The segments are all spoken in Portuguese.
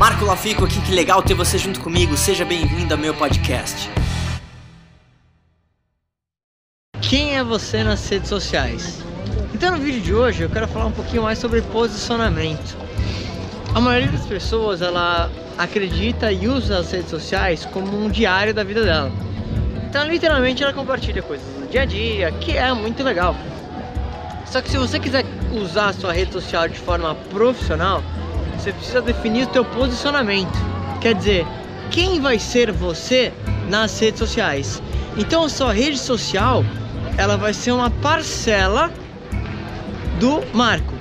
Marco Lafico aqui, que legal ter você junto comigo. Seja bem-vindo ao meu podcast. Quem é você nas redes sociais? Então no vídeo de hoje eu quero falar um pouquinho mais sobre posicionamento. A maioria das pessoas ela acredita e usa as redes sociais como um diário da vida dela. Então literalmente ela compartilha coisas do dia a dia, que é muito legal. Só que se você quiser usar a sua rede social de forma profissional, você precisa definir o teu posicionamento. Quer dizer, quem vai ser você nas redes sociais. Então a sua rede social, ela vai ser uma parcela do marco.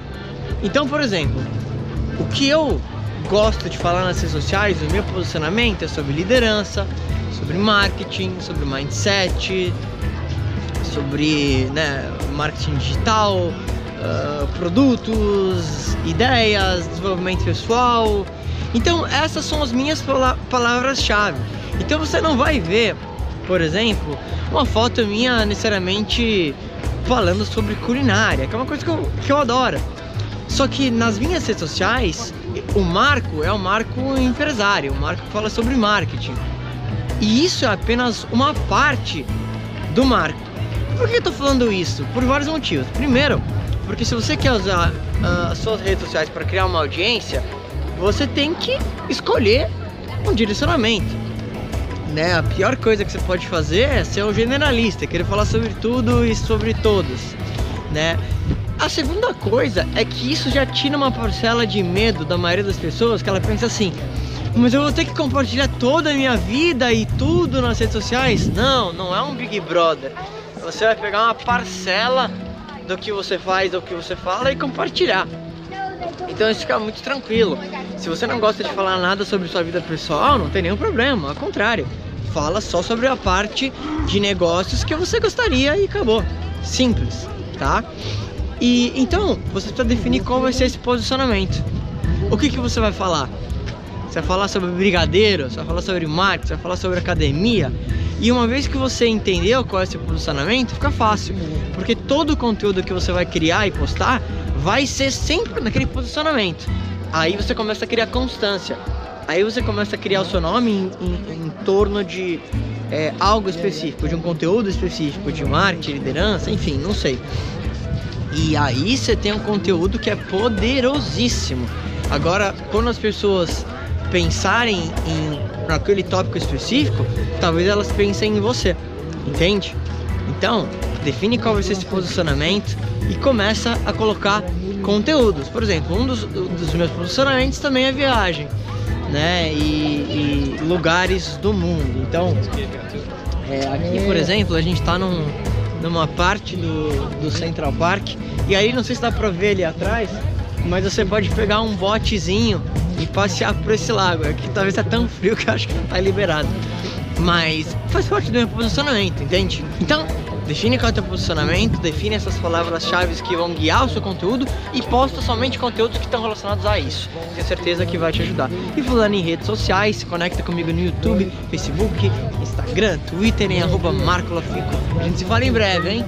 Então, por exemplo, o que eu gosto de falar nas redes sociais, o meu posicionamento é sobre liderança, sobre marketing, sobre mindset, sobre né, marketing digital, uh, produtos, ideias, desenvolvimento pessoal. Então essas são as minhas palavras-chave. Então você não vai ver, por exemplo, uma foto minha necessariamente falando sobre culinária, que é uma coisa que eu, que eu adoro. Só que nas minhas redes sociais, o marco é o marco empresário, o marco que fala sobre marketing. E isso é apenas uma parte do marco. Por que eu tô falando isso? Por vários motivos. Primeiro, porque se você quer usar uh, as suas redes sociais para criar uma audiência, você tem que escolher um direcionamento. Né? A pior coisa que você pode fazer é ser um generalista, querer falar sobre tudo e sobre todos, né? A segunda coisa é que isso já tira uma parcela de medo da maioria das pessoas, que ela pensa assim: mas eu vou ter que compartilhar toda a minha vida e tudo nas redes sociais? Não, não é um Big Brother. Você vai pegar uma parcela do que você faz, do que você fala e compartilhar. Então isso fica muito tranquilo. Se você não gosta de falar nada sobre sua vida pessoal, não tem nenhum problema, ao contrário. Fala só sobre a parte de negócios que você gostaria e acabou. Simples, tá? E então, você precisa definir qual vai ser esse posicionamento. O que, que você vai falar? Você vai falar sobre brigadeiro, você vai falar sobre marketing, você vai falar sobre academia. E uma vez que você entendeu qual é esse posicionamento, fica fácil. Porque todo o conteúdo que você vai criar e postar vai ser sempre naquele posicionamento. Aí você começa a criar constância. Aí você começa a criar o seu nome em, em, em torno de é, algo específico, de um conteúdo específico, de marketing, liderança, enfim, não sei. E aí você tem um conteúdo que é poderosíssimo. Agora, quando as pessoas pensarem em naquele tópico específico, talvez elas pensem em você, entende? Então, define qual vai ser esse posicionamento e começa a colocar conteúdos. Por exemplo, um dos, dos meus posicionamentos também é viagem, né? E, e lugares do mundo. Então, é, aqui, por exemplo, a gente está num, numa parte do, do Central Park e aí não sei se dá pra ver ali atrás, mas você pode pegar um botezinho e passear por esse lago. Aqui talvez é tão frio que eu acho que não tá liberado. Mas faz parte do meu posicionamento, entende? Então, define qual é o teu posicionamento, define essas palavras-chave que vão guiar o seu conteúdo e posta somente conteúdos que estão relacionados a isso. Tenho certeza que vai te ajudar. E falando em redes sociais, se conecta comigo no YouTube, Facebook, Instagram, Twitter em arroba Marco. A gente se fala em breve, hein?